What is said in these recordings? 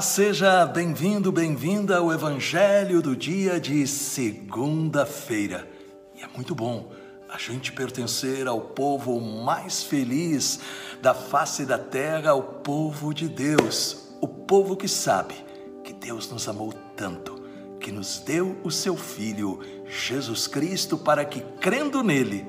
Seja bem-vindo, bem-vinda ao Evangelho do dia de segunda-feira. E é muito bom a gente pertencer ao povo mais feliz da face da terra, ao povo de Deus, o povo que sabe que Deus nos amou tanto, que nos deu o seu Filho, Jesus Cristo, para que, crendo nele,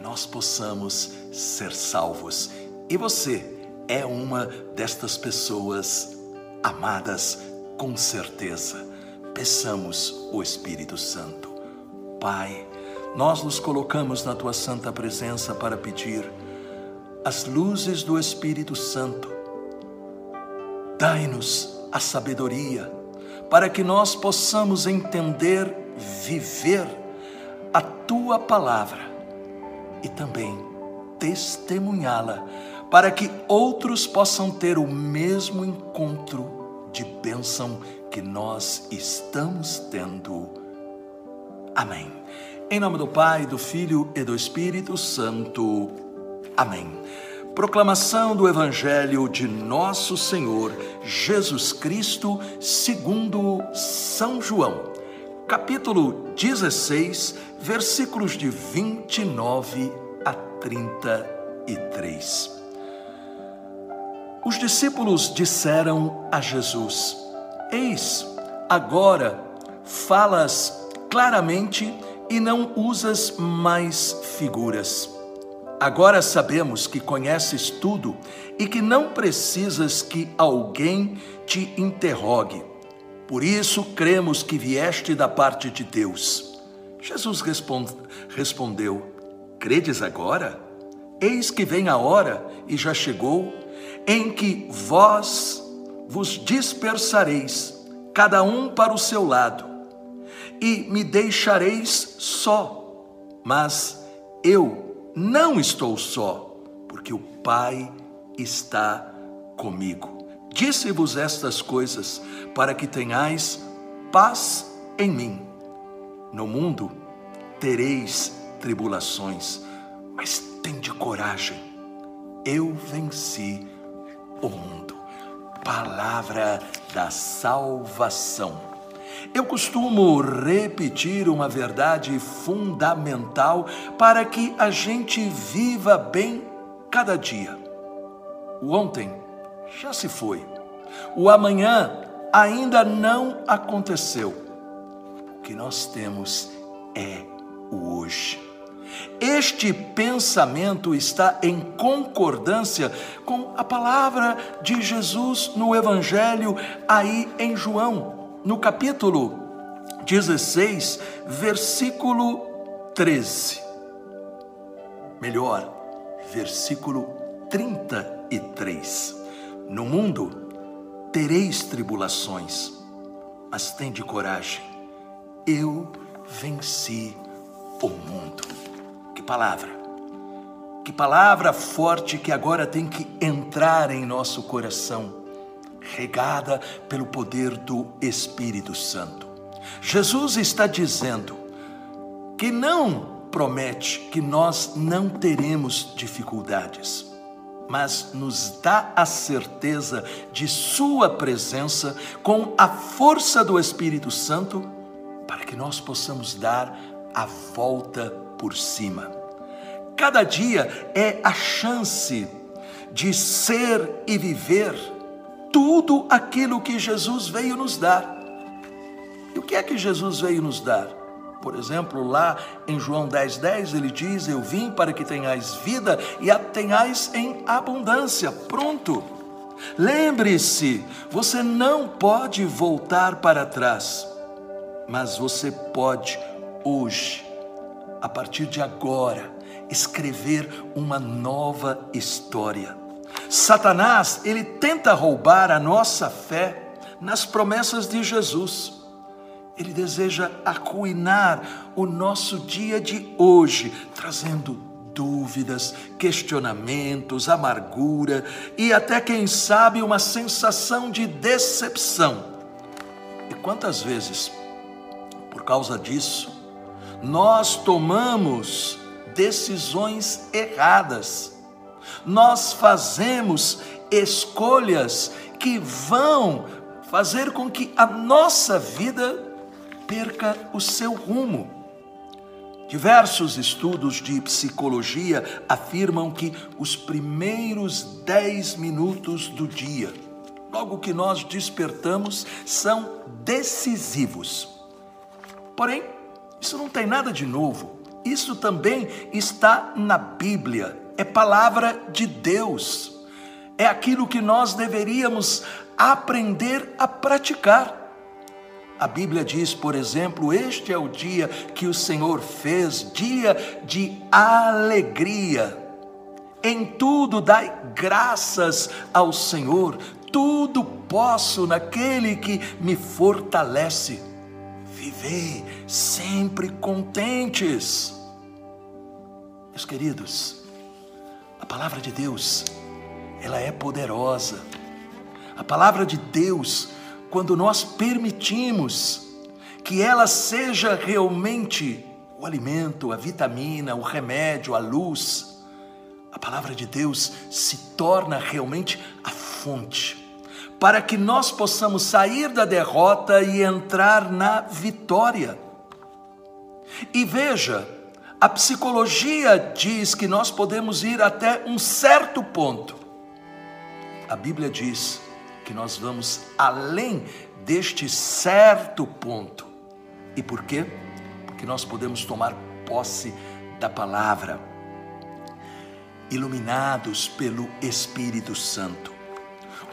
nós possamos ser salvos. E você é uma destas pessoas amadas com certeza. Peçamos o Espírito Santo. Pai, nós nos colocamos na tua santa presença para pedir as luzes do Espírito Santo. Dai-nos a sabedoria para que nós possamos entender, viver a tua palavra e também testemunhá-la para que outros possam ter o mesmo encontro de bênção que nós estamos tendo. Amém. Em nome do Pai, do Filho e do Espírito Santo. Amém. Proclamação do Evangelho de Nosso Senhor Jesus Cristo, segundo São João, capítulo 16, versículos de 29 a 33. Os discípulos disseram a Jesus: Eis, agora falas claramente e não usas mais figuras. Agora sabemos que conheces tudo e que não precisas que alguém te interrogue. Por isso cremos que vieste da parte de Deus. Jesus respondeu: Credes agora? Eis que vem a hora e já chegou em que vós vos dispersareis, cada um para o seu lado, e me deixareis só. Mas eu não estou só, porque o Pai está comigo. Disse-vos estas coisas para que tenhais paz em mim. No mundo tereis tribulações, mas tende coragem. Eu venci o mundo. Palavra da salvação. Eu costumo repetir uma verdade fundamental para que a gente viva bem cada dia. O ontem já se foi. O amanhã ainda não aconteceu. O que nós temos é o hoje. Este pensamento está em concordância com a palavra de Jesus no Evangelho, aí em João, no capítulo 16, versículo 13. Melhor, versículo 33. No mundo tereis tribulações, mas tende coragem, eu venci o mundo. Que palavra! Que palavra forte que agora tem que entrar em nosso coração, regada pelo poder do Espírito Santo. Jesus está dizendo que não promete que nós não teremos dificuldades, mas nos dá a certeza de Sua presença com a força do Espírito Santo para que nós possamos dar a volta por cima. Cada dia é a chance de ser e viver tudo aquilo que Jesus veio nos dar. E o que é que Jesus veio nos dar? Por exemplo, lá em João 10,10 10, ele diz: Eu vim para que tenhais vida e a tenhais em abundância. Pronto. Lembre-se, você não pode voltar para trás, mas você pode hoje a partir de agora, escrever uma nova história. Satanás, ele tenta roubar a nossa fé nas promessas de Jesus. Ele deseja arruinar o nosso dia de hoje, trazendo dúvidas, questionamentos, amargura e até, quem sabe, uma sensação de decepção. E quantas vezes, por causa disso, nós tomamos decisões erradas, nós fazemos escolhas que vão fazer com que a nossa vida perca o seu rumo. Diversos estudos de psicologia afirmam que os primeiros dez minutos do dia, logo que nós despertamos, são decisivos. Porém, isso não tem nada de novo. Isso também está na Bíblia, é palavra de Deus. É aquilo que nós deveríamos aprender a praticar. A Bíblia diz, por exemplo, este é o dia que o Senhor fez, dia de alegria. Em tudo dai graças ao Senhor, tudo posso naquele que me fortalece. Vivei sempre contentes. Meus queridos, a palavra de Deus, ela é poderosa. A palavra de Deus, quando nós permitimos que ela seja realmente o alimento, a vitamina, o remédio, a luz, a palavra de Deus se torna realmente a fonte para que nós possamos sair da derrota e entrar na vitória. E veja, a psicologia diz que nós podemos ir até um certo ponto. A Bíblia diz que nós vamos além deste certo ponto. E por quê? Porque nós podemos tomar posse da palavra, iluminados pelo Espírito Santo.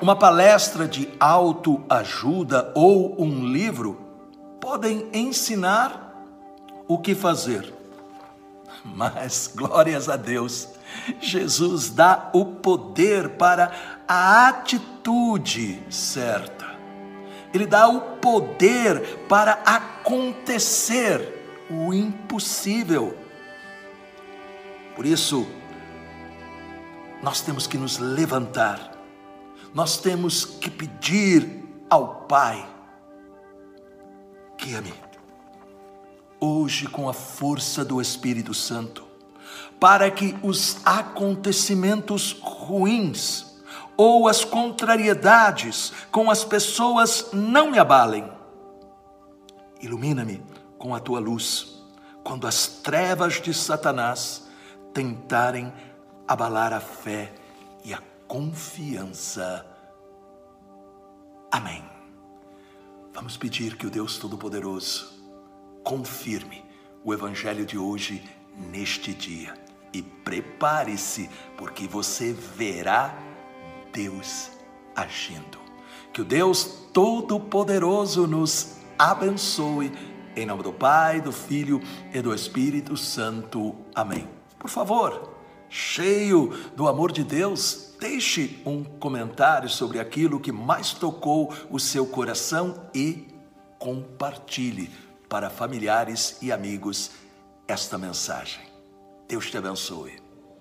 Uma palestra de autoajuda ou um livro podem ensinar o que fazer. Mas, glórias a Deus, Jesus dá o poder para a atitude certa. Ele dá o poder para acontecer o impossível. Por isso, nós temos que nos levantar, nós temos que pedir ao Pai que ame, hoje com a força do Espírito Santo, para que os acontecimentos ruins ou as contrariedades com as pessoas não me abalem. Ilumina-me com a tua luz, quando as trevas de Satanás tentarem abalar a fé confiança. Amém. Vamos pedir que o Deus Todo-Poderoso confirme o Evangelho de hoje neste dia. E prepare-se, porque você verá Deus agindo. Que o Deus Todo-Poderoso nos abençoe. Em nome do Pai, do Filho e do Espírito Santo. Amém. Por favor, cheio do amor de Deus, deixe um comentário sobre aquilo que mais tocou o seu coração e compartilhe para familiares e amigos esta mensagem. Deus te abençoe.